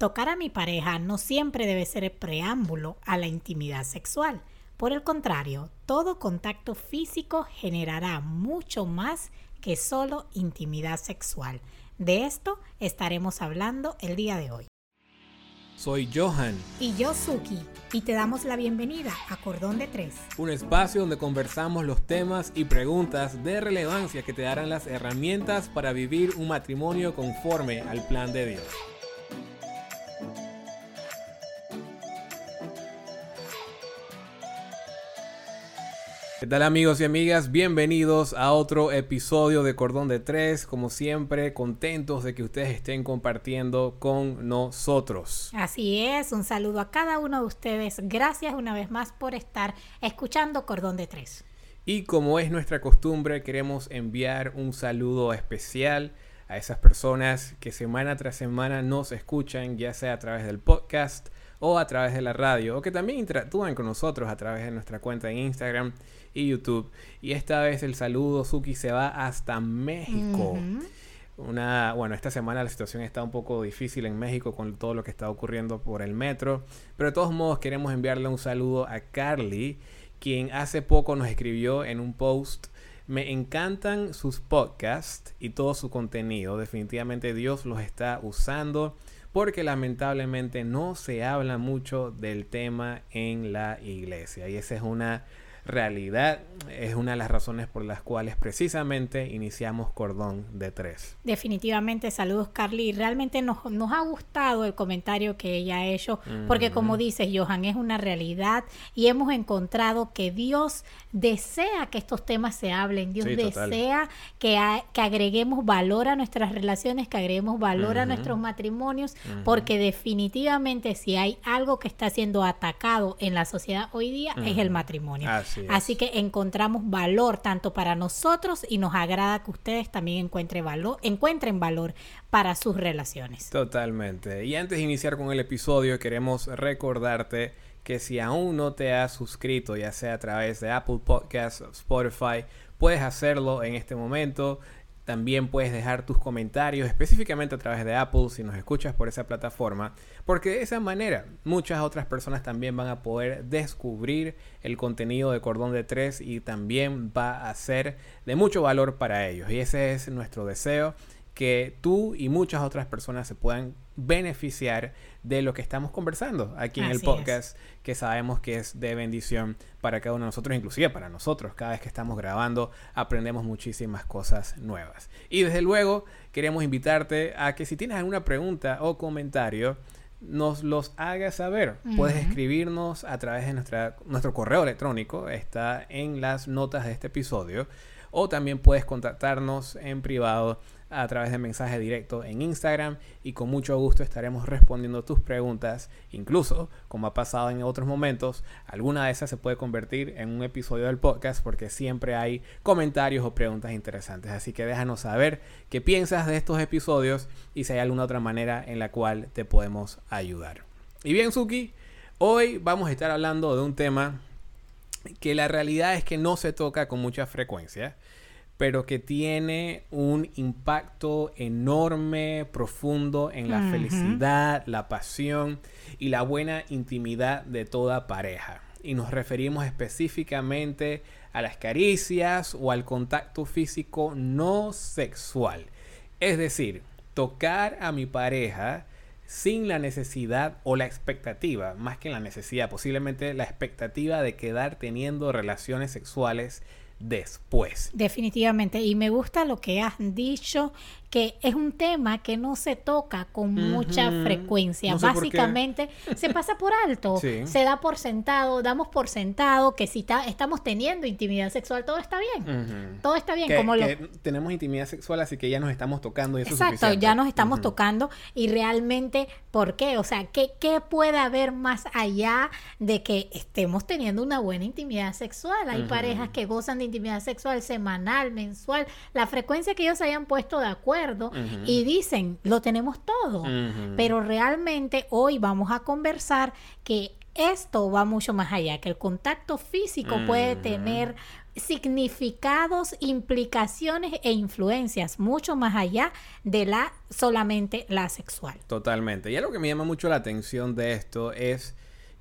Tocar a mi pareja no siempre debe ser el preámbulo a la intimidad sexual. Por el contrario, todo contacto físico generará mucho más que solo intimidad sexual. De esto estaremos hablando el día de hoy. Soy Johan. Y yo Suki. Y te damos la bienvenida a Cordón de Tres. Un espacio donde conversamos los temas y preguntas de relevancia que te darán las herramientas para vivir un matrimonio conforme al plan de Dios. ¿Qué tal amigos y amigas? Bienvenidos a otro episodio de Cordón de Tres. Como siempre, contentos de que ustedes estén compartiendo con nosotros. Así es, un saludo a cada uno de ustedes. Gracias una vez más por estar escuchando Cordón de Tres. Y como es nuestra costumbre, queremos enviar un saludo especial a esas personas que semana tras semana nos escuchan, ya sea a través del podcast o a través de la radio, o que también interactúan con nosotros a través de nuestra cuenta en Instagram y YouTube. Y esta vez el saludo, Suki, se va hasta México. Una, bueno, esta semana la situación está un poco difícil en México con todo lo que está ocurriendo por el metro. Pero de todos modos queremos enviarle un saludo a Carly, quien hace poco nos escribió en un post. Me encantan sus podcasts y todo su contenido. Definitivamente Dios los está usando porque lamentablemente no se habla mucho del tema en la iglesia. Y esa es una realidad es una de las razones por las cuales precisamente iniciamos Cordón de Tres. Definitivamente, saludos Carly. Realmente nos, nos ha gustado el comentario que ella ha hecho, porque como dices, Johan, es una realidad y hemos encontrado que Dios desea que estos temas se hablen, Dios desea que, que, agreguemos valor a nuestras relaciones, que agreguemos valor a nuestros matrimonios, porque definitivamente si hay algo que está siendo atacado en la sociedad hoy día es el matrimonio. Así, que encontramos valor tanto para nosotros y nos agrada que ustedes también encuentren valor, encuentren valor para sus relaciones. Totalmente. Y antes de iniciar con el episodio, queremos recordarte que si aún no te has suscrito, ya sea a través de Apple Podcasts o Spotify, puedes hacerlo en este momento. También puedes dejar tus comentarios específicamente a través de Apple si nos escuchas por esa plataforma, porque de esa manera muchas otras personas también van a poder descubrir el contenido de Cordón de Tres y también va a ser de mucho valor para ellos. Y ese es nuestro deseo que tú y muchas otras personas se puedan beneficiar de lo que estamos conversando aquí en el podcast, que sabemos que es de bendición para cada uno de nosotros, inclusive para nosotros. Cada vez que estamos grabando aprendemos muchísimas cosas nuevas. Y desde luego queremos invitarte a que si tienes alguna pregunta o comentario, nos los hagas saber. Puedes escribirnos a través de nuestra, nuestro correo electrónico, está en las notas de este episodio, o también puedes contactarnos en privado a través de mensaje directo en Instagram y con mucho gusto estaremos respondiendo tus preguntas. Incluso, como ha pasado en otros momentos, alguna de esas se puede convertir en un episodio del podcast porque siempre hay comentarios o preguntas interesantes. Así que déjanos saber qué piensas de estos episodios y si hay alguna otra manera en la cual te podemos ayudar. Y bien, Suki, hoy vamos a estar hablando de un tema que la realidad es que no se toca con mucha frecuencia pero que tiene un impacto enorme, profundo en la felicidad, la pasión y la buena intimidad de toda pareja. Y nos referimos específicamente a las caricias o al contacto físico no sexual. Es decir, tocar a mi pareja sin la necesidad o la expectativa, más que la necesidad, posiblemente la expectativa de quedar teniendo relaciones sexuales después. Definitivamente. Y me gusta lo que has dicho que es un tema que no se toca con mucha frecuencia. Básicamente se pasa por alto, se da por sentado, damos por sentado que si estamos teniendo intimidad sexual, todo está bien. Todo está bien. como tenemos intimidad sexual, así que ya nos estamos tocando. Y eso Exacto, ya nos estamos tocando y realmente, ¿por qué? O sea, ¿qué, ¿qué puede haber más allá de que estemos teniendo una buena intimidad sexual? Hay parejas que gozan de intimidad sexual semanal, mensual, la frecuencia que ellos hayan puesto de acuerdo y dicen, lo tenemos todo. Pero realmente hoy vamos a conversar que esto va mucho más allá, que el contacto físico puede tener significados, implicaciones e influencias mucho más allá de la solamente la sexual. Totalmente. Y algo que me llama mucho la atención de esto es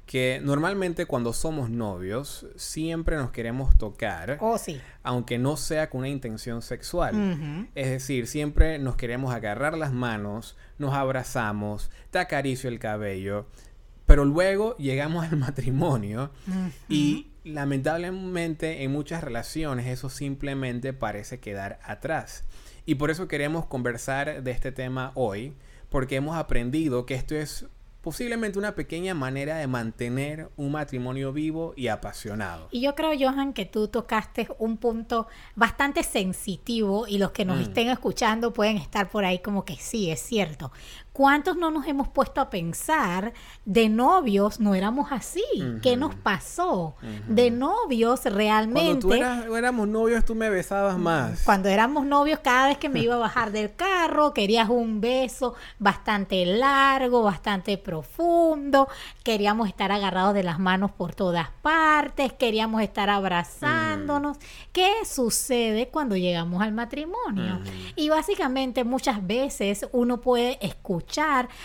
que normalmente cuando somos novios siempre nos queremos tocar. Oh, sí. Aunque no sea con una intención sexual. Es decir, siempre nos queremos agarrar las manos, nos abrazamos, te acaricio el cabello. Pero luego llegamos al matrimonio y lamentablemente en muchas relaciones eso simplemente parece quedar atrás. Y por eso queremos conversar de este tema hoy, porque hemos aprendido que esto es posiblemente una pequeña manera de mantener un matrimonio vivo y apasionado. Y yo creo, Johan, que tú tocaste un punto bastante sensitivo y los que nos mm. estén escuchando pueden estar por ahí como que sí, es cierto. ¿Cuántos no nos hemos puesto a pensar de novios no éramos así? ¿Qué nos pasó? De novios realmente... Cuando tú éramos novios tú me besabas más. Cuando éramos novios cada vez que me iba a bajar del carro querías un beso bastante largo, bastante profundo, queríamos estar agarrados de las manos por todas partes, queríamos estar abrazándonos. ¿Qué sucede cuando llegamos al matrimonio? Y básicamente muchas veces uno puede escuchar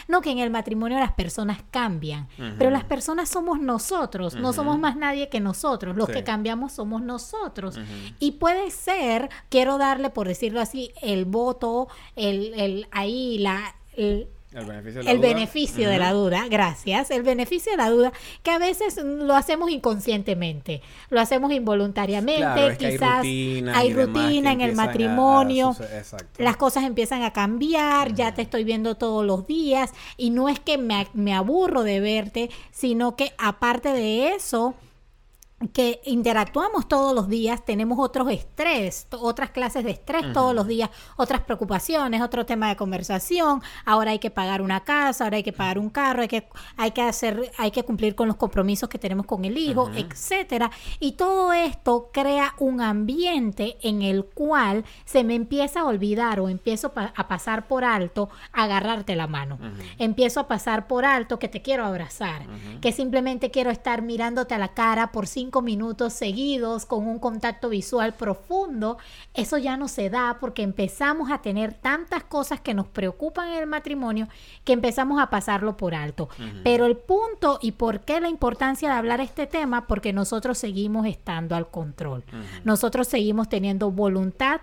no que en el matrimonio las personas cambian, pero las personas somos nosotros, no somos más nadie que nosotros, los que cambiamos somos nosotros. Y puede ser, quiero darle, por decirlo así, el voto, el, el ahí la... El beneficio de la, duda. Beneficio de la duda, gracias. El beneficio de la duda, que a veces lo hacemos inconscientemente, lo hacemos involuntariamente, quizás hay rutina, en el matrimonio, las cosas empiezan a cambiar, ya te estoy viendo todos los días y no es que me, me aburro de verte, sino que aparte de eso, que interactuamos todos los días, tenemos otros estrés, otras clases de estrés todos los días, otras preocupaciones, otro tema de conversación, ahora hay que pagar una casa, ahora hay que pagar un carro, hay que, hay que hacer, hay que cumplir con los compromisos que tenemos con el hijo, etcétera. Y todo esto crea un ambiente en el cual se me empieza a olvidar o empiezo a pasar por alto agarrarte la mano. Empiezo a pasar por alto que te quiero abrazar, que simplemente quiero estar mirándote a la cara por cinco minutos seguidos con un contacto visual profundo, eso ya no se da porque empezamos a tener tantas cosas que nos preocupan en el matrimonio que empezamos a pasarlo por alto. Pero el punto y por qué la importancia de hablar este tema, porque nosotros seguimos estando al control. Nosotros seguimos teniendo voluntad,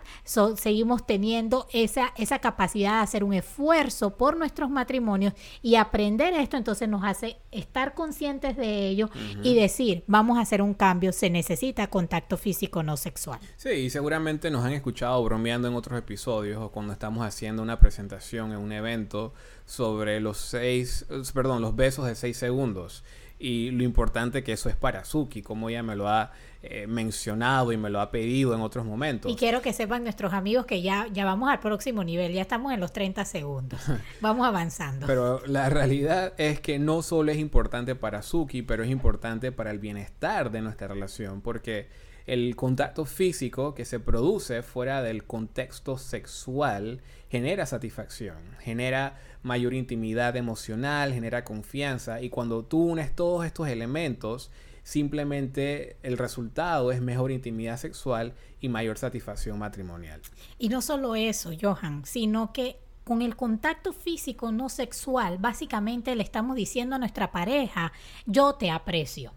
seguimos teniendo esa, esa capacidad de hacer un esfuerzo por nuestros matrimonios y aprender esto entonces nos hace estar conscientes de ello y decir, vamos a hacer un cambio, se necesita contacto físico no sexual. Sí, y seguramente nos han escuchado bromeando en otros episodios o cuando estamos haciendo una presentación en un evento sobre los seis, perdón, los besos de seis segundos y lo importante que eso es para Suki, como ella me lo ha eh, mencionado y me lo ha pedido en otros momentos. Y quiero que sepan nuestros amigos que ya, ya vamos al próximo nivel, ya estamos en los 30 segundos, vamos avanzando. Pero la realidad es que no solo es importante para Suki, pero es importante para el bienestar de nuestra relación, porque el contacto físico que se produce fuera del contexto sexual genera satisfacción, genera mayor intimidad emocional, genera confianza y cuando tú unes todos estos elementos, simplemente el resultado es mejor intimidad sexual y mayor satisfacción matrimonial. Y no solo eso, Johan, sino que con el contacto físico no sexual, básicamente le estamos diciendo a nuestra pareja, yo te aprecio.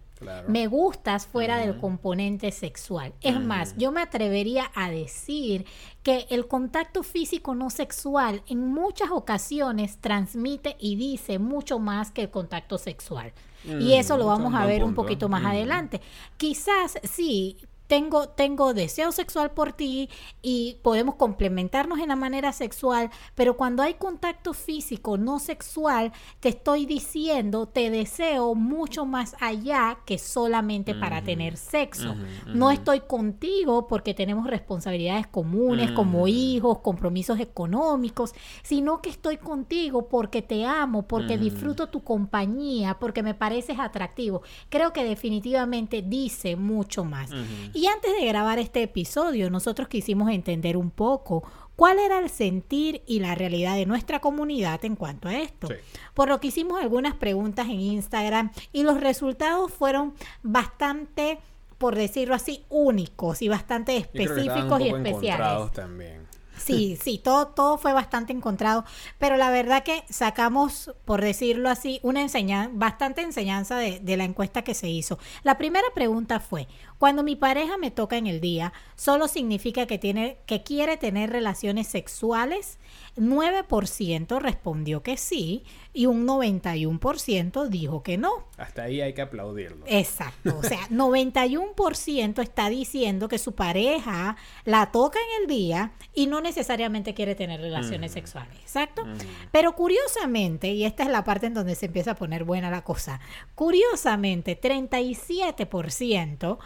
Me gustas fuera del componente sexual. Es más, yo me atrevería a decir que el contacto físico no sexual en muchas ocasiones transmite y dice mucho más que el contacto sexual. y eso lo vamos a ver un poquito más adelante. Quizás sí, tengo, tengo deseo sexual por ti y podemos complementarnos en la manera sexual, pero cuando hay contacto físico no sexual, te estoy diciendo, te deseo mucho más allá que solamente para tener sexo. No estoy contigo porque tenemos responsabilidades comunes como hijos, compromisos económicos, sino que estoy contigo porque te amo, porque disfruto tu compañía, porque me pareces atractivo. Creo que definitivamente dice mucho más. Y antes de grabar este episodio, nosotros quisimos entender un poco cuál era el sentir y la realidad de nuestra comunidad en cuanto a esto. Por lo que hicimos algunas preguntas en Instagram y los resultados fueron bastante por decirlo así, únicos y bastante específicos y poco especiales. también. Sí, sí, todo, todo fue bastante encontrado, pero la verdad que sacamos, por decirlo así, una enseñanza, bastante enseñanza de, de la encuesta que se hizo. La primera pregunta fue, cuando mi pareja me toca en el día, ¿solo significa que, tiene, que quiere tener relaciones sexuales? 9% respondió que sí y un 91% dijo que no. Hasta ahí hay que aplaudirlo. Exacto, o sea, 91% está diciendo que su pareja la toca en el día y no necesariamente quiere tener relaciones Mm. sexuales, exacto. Mm. Pero curiosamente, y esta es la parte en donde se empieza a poner buena la cosa, curiosamente, 37%,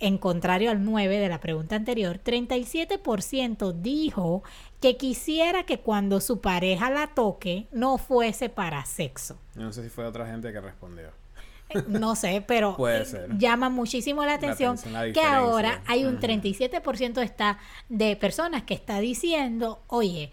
en contrario al 9 de la pregunta anterior, 37% dijo que quisiera que cuando su pareja la toque no fuese para sexo. No sé si fue otra gente que respondió. No sé, pero Puede eh, ser. llama muchísimo la atención, atención, la que ahora hay un Ujú. 37% está de personas que está diciendo, oye,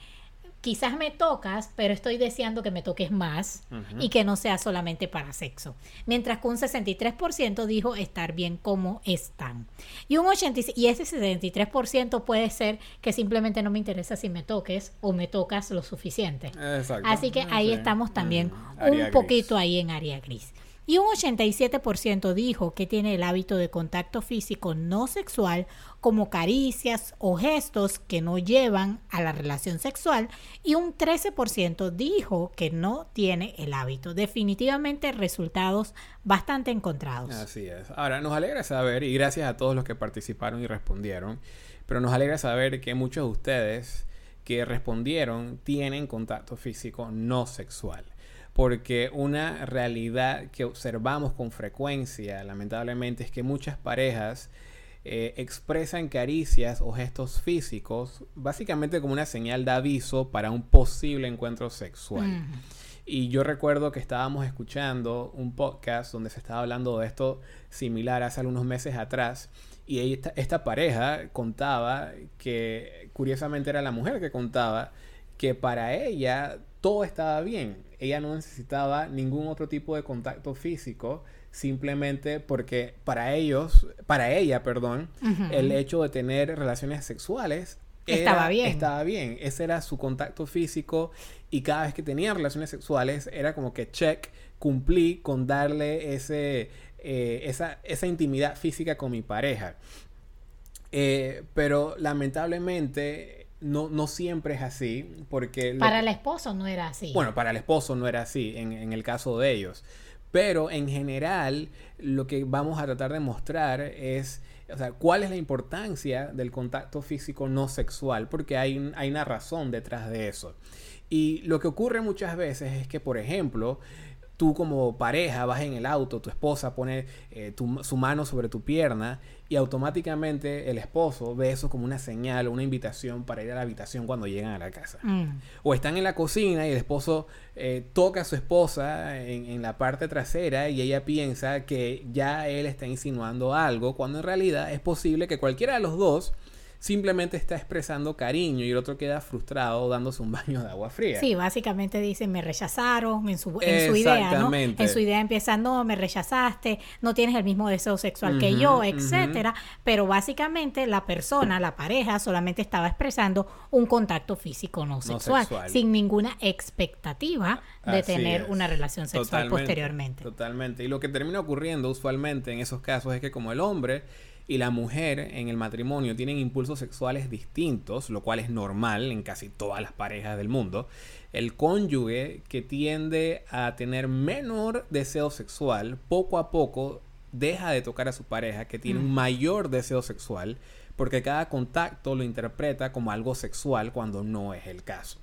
quizás me tocas, pero estoy deseando que me toques más y que no sea solamente para sexo. Mientras que un 63% dijo estar bien como están. Y un 86 y ese 73% puede ser que simplemente no me interesa si me toques o me tocas lo suficiente. Exacto. Así que Ah, ahí sí. estamos también Mm, un gris. poquito ahí en área gris. Y un 87% dijo que tiene el hábito de contacto físico no sexual como caricias o gestos que no llevan a la relación sexual y un 13% dijo que no tiene el hábito. Definitivamente resultados bastante encontrados. Así es. Ahora, nos alegra saber, y gracias a todos los que participaron y respondieron, pero nos alegra saber que muchos de ustedes que respondieron tienen contacto físico no sexual. Porque una realidad que observamos con frecuencia, lamentablemente, es que muchas parejas eh, expresan caricias o gestos físicos básicamente como una señal de aviso para un posible encuentro sexual. Y yo recuerdo que estábamos escuchando un podcast donde se estaba hablando de esto similar hace algunos meses atrás. Y esta, esta pareja contaba que, curiosamente era la mujer que contaba, que para ella todo estaba bien. Ella no necesitaba ningún otro tipo de contacto físico, simplemente porque para ellos, para ella, perdón, el hecho de tener relaciones sexuales Estaba bien. Estaba bien. Ese era su contacto físico y cada vez que tenía relaciones sexuales era como que check, cumplí con darle ese, eh, esa, esa intimidad física con mi pareja. Eh, pero lamentablemente no, no siempre es así porque... Para el esposo no era así. bueno, para el esposo no era así, en, en el caso de ellos. Pero en general, lo que vamos a tratar de mostrar es, o sea, cuál es la importancia del contacto físico no sexual, porque hay, hay una razón detrás de eso. Y lo que ocurre muchas veces es que, por ejemplo, tú como pareja vas en el auto, tu esposa pone eh, tu- su mano sobre tu pierna y automáticamente el esposo ve eso como una señal o una invitación para ir a la habitación cuando llegan a la casa. Mm. O están en la cocina y el esposo eh, toca a su esposa en, en la parte trasera y ella piensa que ya él está insinuando algo, cuando en realidad es posible que cualquiera de los dos simplemente está expresando cariño y el otro queda frustrado dándose un baño de agua fría. Sí, básicamente dicen me rechazaron en su, en su idea, ¿no? En su idea empieza, no, me rechazaste, no tienes el mismo deseo sexual que yo, etcétera. Pero básicamente la persona, la pareja, solamente estaba expresando un contacto físico no sexual, sexual. sin ninguna expectativa de Así tener es. una relación sexual Totalmente, posteriormente. Totalmente. Y lo que termina ocurriendo usualmente en esos casos es que como el hombre y la mujer en el matrimonio tienen impulsos sexuales distintos, lo cual es normal en casi todas las parejas del mundo, el cónyuge que tiende a tener menor deseo sexual, poco a poco deja de tocar a su pareja que tiene un mayor deseo sexual, porque cada contacto lo interpreta como algo sexual cuando no es el caso.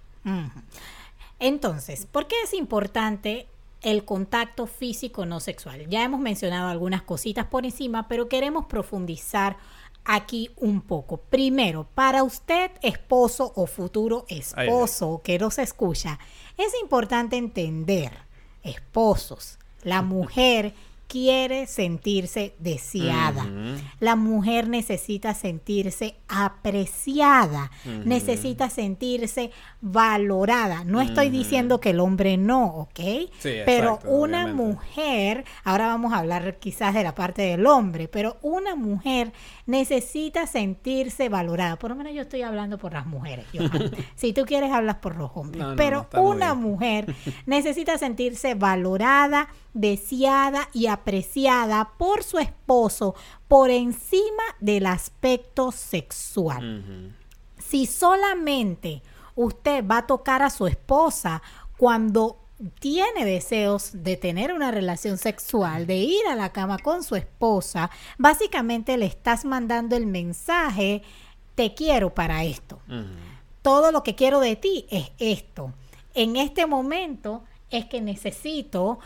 Entonces, ¿por qué es importante el contacto físico no sexual? Ya hemos mencionado algunas cositas por encima, pero queremos profundizar aquí un poco. Primero, para usted, esposo o futuro esposo que nos escucha, es importante entender, esposos, la mujer quiere sentirse deseada. La mujer necesita sentirse apreciada, necesita sentirse valorada. No estoy diciendo que el hombre no, ¿ok? pero una mujer, ahora vamos a hablar quizás de la parte del hombre, pero una mujer necesita sentirse valorada. Por lo menos yo estoy hablando por las mujeres. si tú quieres, hablas por los hombres. pero una mujer necesita sentirse valorada, deseada y apreciada por su esposo por encima del aspecto sexual. Si solamente usted va a tocar a su esposa cuando tiene deseos de tener una relación sexual, de ir a la cama con su esposa, básicamente le estás mandando el mensaje, te quiero para esto. Todo lo que quiero de ti es esto. En este momento es que necesito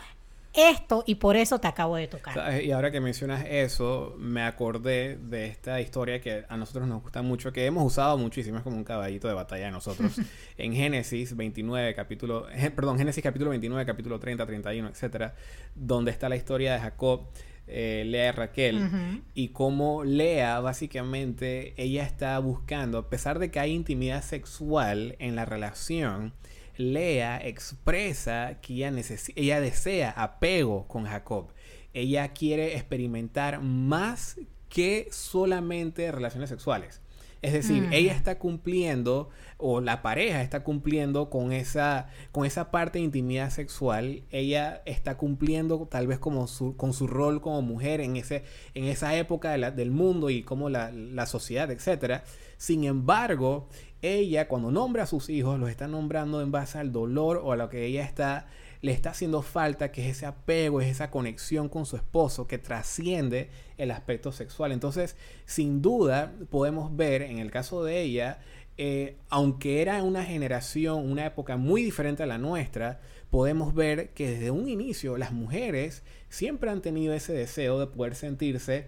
esto y por eso te acabo de tocar. Y ahora que mencionas eso, me acordé de esta historia que a nosotros nos gusta mucho, que hemos usado muchísimo, es como un caballito de batalla de nosotros, en Génesis 29, capítulo, perdón, Génesis capítulo 29, capítulo 30, 31, etcétera, donde está la historia de Jacob. Eh, Lea y Raquel y como Lea básicamente ella está buscando a pesar de que hay intimidad sexual en la relación Lea expresa que ella, ella desea apego con Jacob. Ella quiere experimentar más que solamente relaciones sexuales. Es decir, mm. ella está cumpliendo o la pareja está cumpliendo con esa, con esa parte de intimidad sexual. Ella está cumpliendo tal vez como su, con su rol como mujer en, ese, en esa época del mundo y como la, la sociedad, etc. Sin embargo, ella cuando nombra a sus hijos los está nombrando en base al dolor o a lo que ella está le está haciendo falta, que es ese apego, es esa conexión con su esposo que trasciende el aspecto sexual. Entonces, sin duda, podemos ver en el caso de ella, eh, aunque era una generación, una época muy diferente a la nuestra, podemos ver que desde un inicio las mujeres siempre han tenido ese deseo de poder sentirse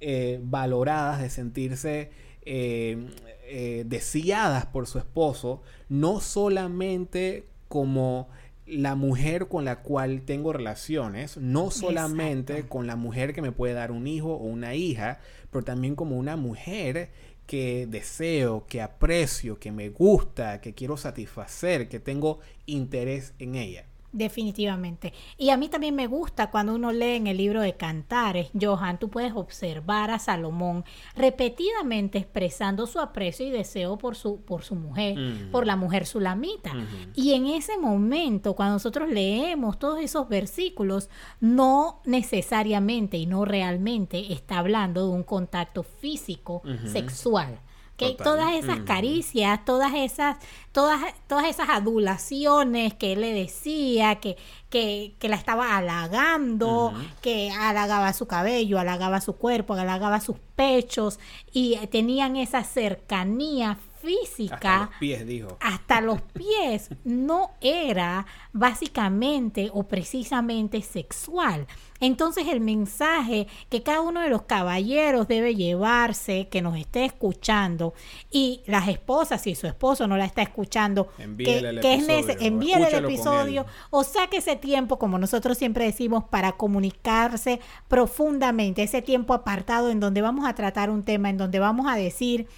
eh, valoradas, de sentirse eh, eh, deseadas por su esposo, no solamente como la mujer con la cual tengo relaciones, no solamente con la mujer que me puede dar un hijo o una hija, pero también como una mujer que deseo, que aprecio, que me gusta, que quiero satisfacer, que tengo interés en ella. Definitivamente. Y a mí también me gusta cuando uno lee en el libro de Cantares, Johan, tú puedes observar a Salomón repetidamente expresando su aprecio y deseo por su, por su mujer, por la mujer sulamita. Y en ese momento, cuando nosotros leemos todos esos versículos, no necesariamente y no realmente está hablando de un contacto físico sexual que todas esas caricias, todas esas, todas, todas esas adulaciones que él le decía, que, que, que la estaba halagando, que halagaba su cabello, halagaba su cuerpo, halagaba sus pechos, y tenían esa cercanía física. Hasta los pies, dijo. Hasta los pies no era básicamente o precisamente sexual. Entonces el mensaje que cada uno de los caballeros debe llevarse, que nos esté escuchando, y las esposas, si su esposo no la está escuchando, que, el episodio, el episodio o saque ese tiempo, como nosotros siempre decimos, para comunicarse profundamente, ese tiempo apartado en donde vamos a tratar un tema, en donde vamos a decir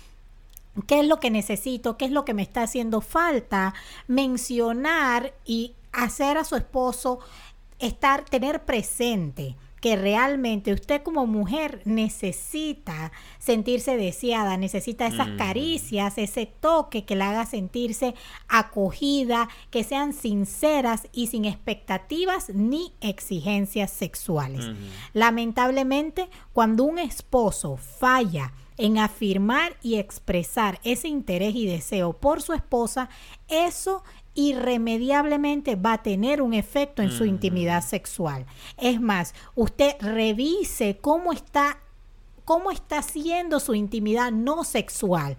qué es lo que necesito, qué es lo que me está haciendo falta, mencionar y hacer a su esposo estar, tener presente que realmente usted como mujer necesita sentirse deseada, necesita esas mm. caricias, ese toque que la haga sentirse acogida, que sean sinceras y sin expectativas ni exigencias sexuales. Lamentablemente, cuando un esposo falla, en afirmar y expresar ese interés y deseo por su esposa, eso irremediablemente va a tener un efecto en su intimidad sexual. Es más, usted revise cómo está cómo está siendo su intimidad no sexual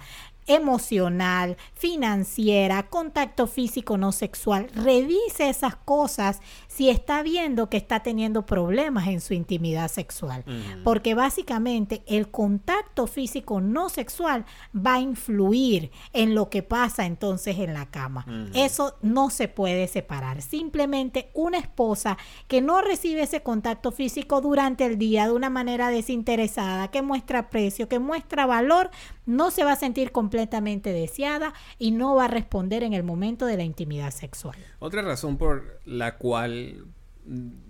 emocional, financiera, contacto físico no sexual. Revise esas cosas si está viendo que está teniendo problemas en su intimidad sexual. Porque básicamente el contacto físico no sexual va a influir en lo que pasa entonces en la cama. Eso no se puede separar. Simplemente una esposa que no recibe ese contacto físico durante el día de una manera desinteresada, que muestra precio, que muestra valor, no se va a sentir completamente deseada y no va a responder en el momento de la intimidad sexual. Otra razón por la cual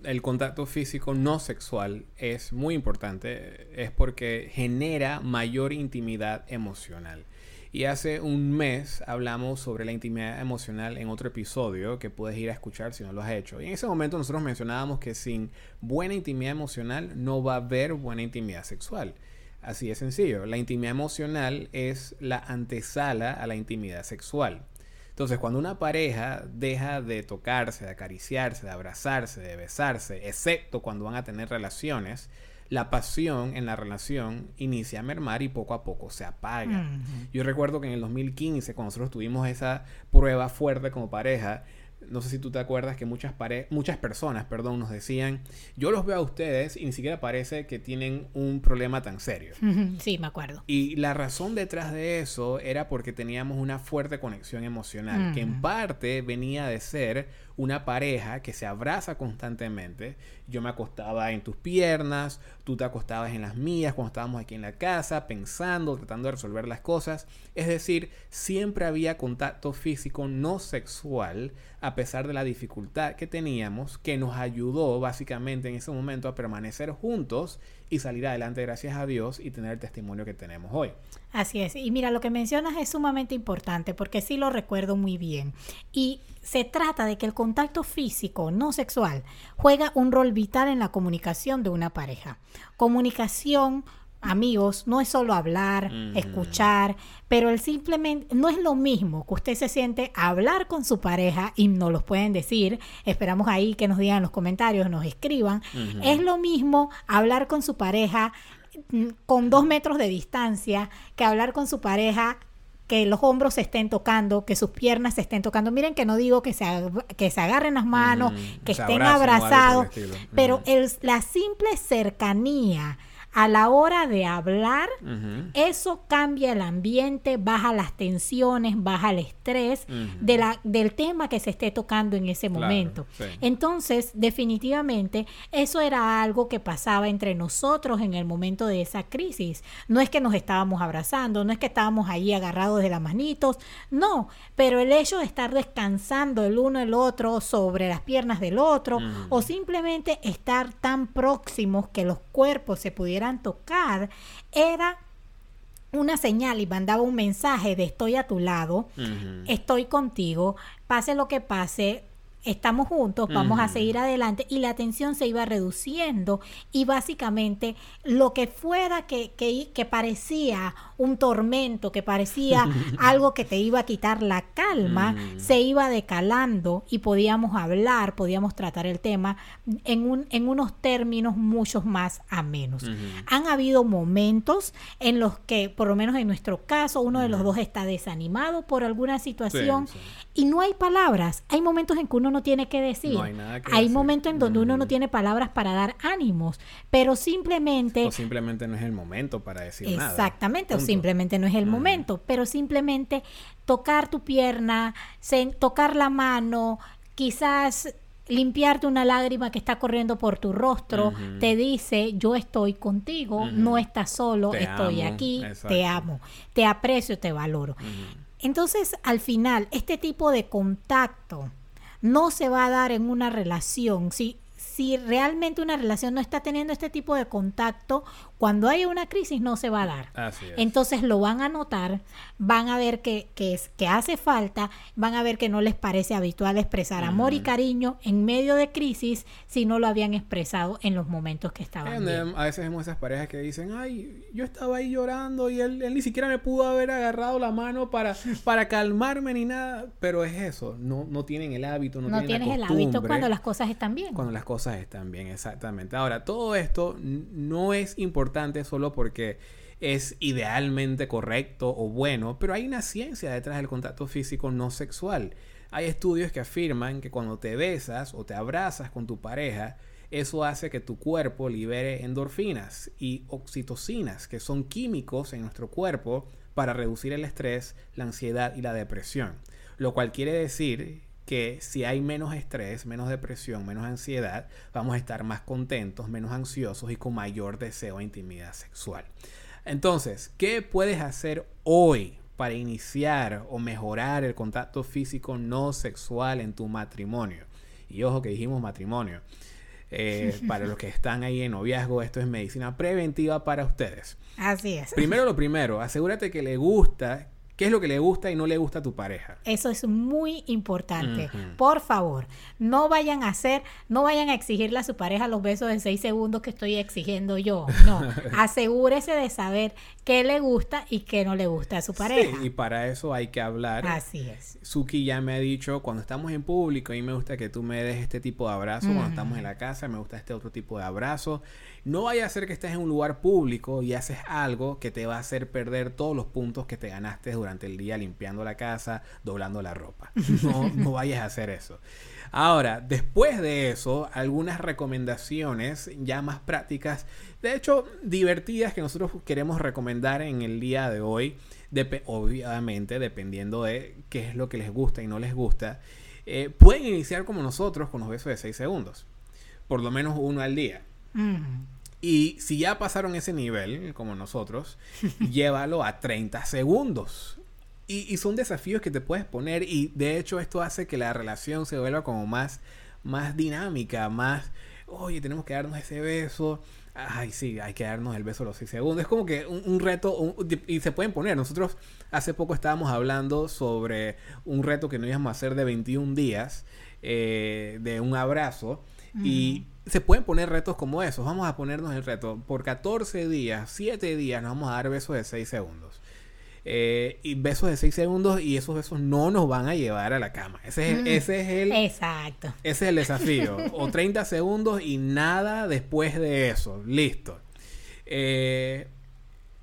el contacto físico no sexual es muy importante es porque genera mayor intimidad emocional. Y hace un mes hablamos sobre la intimidad emocional en otro episodio que puedes ir a escuchar si no lo has hecho. Y en ese momento nosotros mencionábamos que sin buena intimidad emocional no va a haber buena intimidad sexual. Así de sencillo. La intimidad emocional es la antesala a la intimidad sexual. Entonces, cuando una pareja deja de tocarse, de acariciarse, de abrazarse, de besarse, excepto cuando van a tener relaciones, la pasión en la relación inicia a mermar y poco a poco se apaga. Yo recuerdo que en el 2015, cuando nosotros tuvimos esa prueba fuerte como pareja, no sé si tú te acuerdas que muchas, muchas personas perdón, nos decían, yo los veo a ustedes y ni siquiera parece que tienen un problema tan serio. Sí, me acuerdo. Y la razón detrás de eso era porque teníamos una fuerte conexión emocional, que en parte venía de ser una pareja que se abraza constantemente. Yo me acostaba en tus piernas, tú te acostabas en las mías cuando estábamos aquí en la casa, pensando, tratando de resolver las cosas. Es decir, siempre había contacto físico no sexual a pesar de la dificultad que teníamos, que nos ayudó básicamente en ese momento a permanecer juntos y salir adelante gracias a Dios y tener el testimonio que tenemos hoy. Así es. Y mira, lo que mencionas es sumamente importante porque sí lo recuerdo muy bien. Y se trata de que el contacto físico no sexual juega un rol vital en la comunicación de una pareja. Comunicación amigos, no es solo hablar, escuchar, pero el simplemente no es lo mismo que usted se siente hablar con su pareja y nos los pueden decir, esperamos ahí que nos digan en los comentarios, nos escriban, es lo mismo hablar con su pareja con dos metros de distancia que hablar con su pareja que los hombros se estén tocando, que sus piernas se estén tocando. Miren que no digo que se, que se agarren las manos, que estén abrazados, pero el, la simple cercanía a la hora de hablar, eso cambia el ambiente, baja las tensiones, baja el estrés de la, del tema que se esté tocando en ese momento. Entonces, definitivamente, eso era algo que pasaba entre nosotros en el momento de esa crisis. No es que nos estábamos abrazando, no es que estábamos ahí agarrados de las manitos, no, pero el hecho de estar descansando el uno el otro sobre las piernas del otro o simplemente estar tan próximos que los cuerpos se pudieran tocar, era una señal y mandaba un mensaje de estoy a tu lado, estoy contigo, pase lo que pase, estamos juntos, vamos a seguir adelante y la tensión se iba reduciendo y básicamente lo que fuera que, que, parecía un tormento, que parecía algo que te iba a quitar la calma, mm. se iba decalando y podíamos hablar, podíamos tratar el tema en, un, en unos términos muchos más a menos. Han habido momentos en los que, por lo menos en nuestro caso, uno de los dos está desanimado por alguna situación y no hay palabras. Hay momentos en que uno no tiene que decir. hay momentos en donde uno no tiene palabras para dar ánimos, pero simplemente... O simplemente no es el momento para decir nada. Exactamente, o simplemente no es el momento, pero simplemente tocar tu pierna, tocar la mano, quizás limpiarte una lágrima que está corriendo por tu rostro, te dice, yo estoy contigo, no estás solo, estoy aquí, te amo, te aprecio, te valoro. Entonces, al final, este tipo de contacto no se va a dar en una relación. Si, si realmente una relación no está teniendo este tipo de contacto, cuando hay una crisis no se va a dar. Entonces lo van a notar, van a ver que, que, es, que hace falta, van a ver que no les parece habitual expresar amor y cariño en medio de crisis si no lo habían expresado en los momentos que estaban. bien. A veces vemos esas parejas que dicen, ay, yo estaba ahí llorando y él, ni siquiera me pudo haber agarrado la mano para, para calmarme ni nada, pero es eso, no, no tienen el hábito, no, no tienen tienes el hábito cuando las cosas están bien. Cuando las cosas están bien, exactamente. Ahora, todo esto no es importante solo porque es idealmente correcto o bueno, pero hay una ciencia detrás del contacto físico no sexual. Hay estudios que afirman que cuando te besas o te abrazas con tu pareja, eso hace que tu cuerpo libere endorfinas y oxitocinas, que son químicos en nuestro cuerpo para reducir el estrés, la ansiedad y la depresión. Lo cual quiere decir que si hay menos estrés, menos depresión, menos ansiedad, vamos a estar más contentos, menos ansiosos y con mayor deseo de intimidad sexual. Entonces, ¿qué puedes hacer hoy para iniciar o mejorar el contacto físico no sexual en tu matrimonio? Y ojo que dijimos matrimonio. Eh, para los que están ahí en noviazgo, esto es medicina preventiva para ustedes. Así es. Primero lo primero, asegúrate que le gusta ¿Qué es lo que le gusta y no le gusta a tu pareja? Eso es muy importante. Por favor, no vayan a hacer, no vayan a exigirle a su pareja los besos de seis segundos que estoy exigiendo yo. No, asegúrese de saber qué le gusta y qué no le gusta a su pareja. Sí, y para eso hay que hablar. Así es. Suki ya me ha dicho, cuando estamos en público, a mí me gusta que tú me des este tipo de abrazo. Cuando estamos en la casa, me gusta este otro tipo de abrazo. No vaya a ser que estés en un lugar público y haces algo que te va a hacer perder todos los puntos que te ganaste durante el día limpiando la casa, doblando la ropa. No, no vayas a hacer eso. Ahora, después de eso, algunas recomendaciones ya más prácticas, de hecho divertidas que nosotros queremos recomendar en el día de hoy, obviamente dependiendo de qué es lo que les gusta y no les gusta, eh, pueden iniciar como nosotros con los besos de 6 segundos, por lo menos uno al día. Y si ya pasaron ese nivel, como nosotros, llévalo a 30 segundos. Y, son desafíos que te puedes poner y de hecho esto hace que la relación se vuelva como más, más dinámica, más, oye, tenemos que darnos ese beso. Ay, sí, hay que darnos el beso a los 6 segundos. Es como que un, reto, y se pueden poner. Nosotros hace poco estábamos hablando sobre un reto que nos íbamos a hacer de 21 días, eh, de un abrazo. Y se pueden poner retos como esos. Vamos a ponernos el reto. Por 14 días, 7 días, nos vamos a dar besos de 6 segundos. Eh, y besos de 6 segundos y esos besos no nos van a llevar a la cama. Ese es, ese es el... Exacto. Ese es el desafío. o 30 segundos y nada después de eso. Listo. Eh,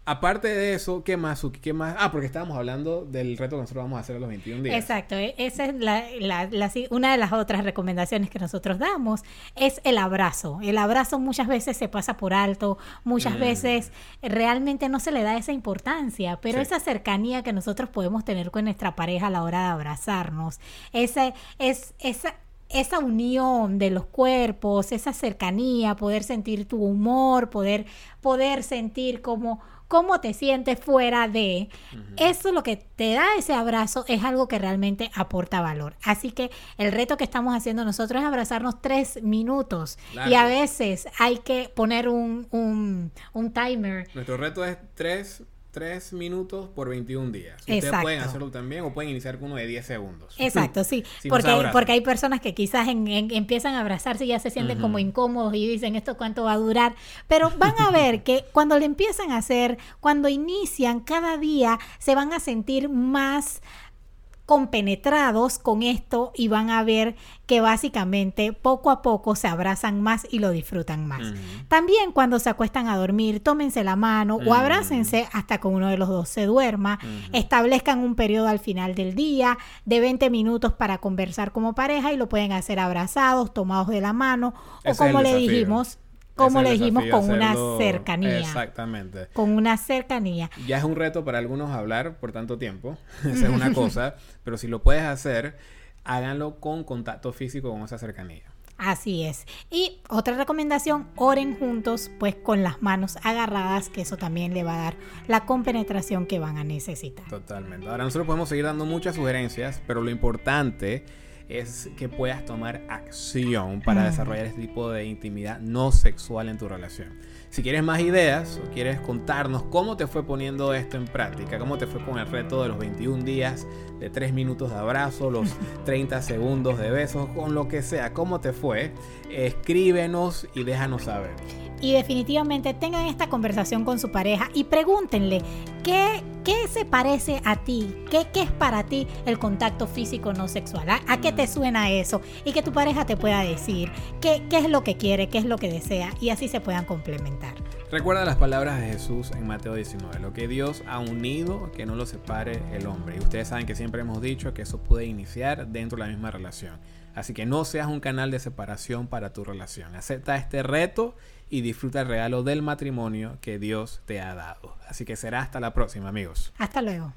Aparte de eso, ¿qué más, ¿Qué más? Ah, porque estábamos hablando del reto que nosotros vamos a hacer a los 21 días. Exacto. E-, esa es la, una de las otras recomendaciones que nosotros damos. Es el abrazo. El abrazo muchas veces se pasa por alto. Muchas mm. veces realmente no se le da esa importancia. Pero esa cercanía que nosotros podemos tener con nuestra pareja a la hora de abrazarnos. Ese, es, esa, esa unión de los cuerpos, esa cercanía, poder sentir tu humor, poder, poder sentir como cómo te sientes fuera de. Eso lo que te da ese abrazo es algo que realmente aporta valor. Así que el reto que estamos haciendo nosotros es abrazarnos tres minutos. Y a veces hay que poner un, un, un timer. Nuestro reto es tres 3 minutos por 21 días. Ustedes pueden hacerlo también o pueden iniciar con uno de 10 segundos. Exacto, sí. porque, hay, porque hay personas que quizás empiezan a abrazarse y ya se sienten como incómodos y dicen esto cuánto va a durar. Pero van a ver que cuando le empiezan a hacer, cuando inician cada día, se van a sentir más compenetrados con esto y van a ver que básicamente poco a poco se abrazan más y lo disfrutan más. También cuando se acuestan a dormir, tómense la mano o abrácense hasta que uno de los dos se duerma. Establezcan un periodo al final del día de 20 minutos para conversar como pareja y lo pueden hacer abrazados, tomados de la mano o como le dijimos, como le dijimos, con una cercanía. Exactamente. Con una cercanía. Ya es un reto para algunos hablar por tanto tiempo. Esa es una cosa. Pero si lo puedes hacer, háganlo con contacto físico, con esa cercanía. Así es. Y otra recomendación, oren juntos, pues con las manos agarradas, que eso también le va a dar la compenetración que van a necesitar. Totalmente. Ahora nosotros podemos seguir dando muchas sugerencias, pero lo importante es que puedas tomar acción para mm. desarrollar este tipo de intimidad no sexual en tu relación. Si quieres más ideas o quieres contarnos cómo te fue poniendo esto en práctica, cómo te fue con el reto de los 21 días, de 3 minutos de abrazo, los 30 segundos de besos, con lo que sea, cómo te fue, escríbenos y déjanos saber. Y definitivamente tengan esta conversación con su pareja y pregúntenle qué, qué se parece a ti, qué, qué es para ti el contacto físico no sexual, ¿A, qué te suena eso y que tu pareja te pueda decir qué, qué es lo que quiere, qué es lo que desea y así se puedan complementar. Recuerda las palabras de Jesús en Mateo 19, lo que Dios ha unido, que no lo separe el hombre. Y ustedes saben que siempre hemos dicho que eso puede iniciar dentro de la misma relación. Así que no seas un canal de separación para tu relación. Acepta este reto y disfruta el regalo del matrimonio que Dios te ha dado. Así que será hasta la próxima, amigos. Hasta luego.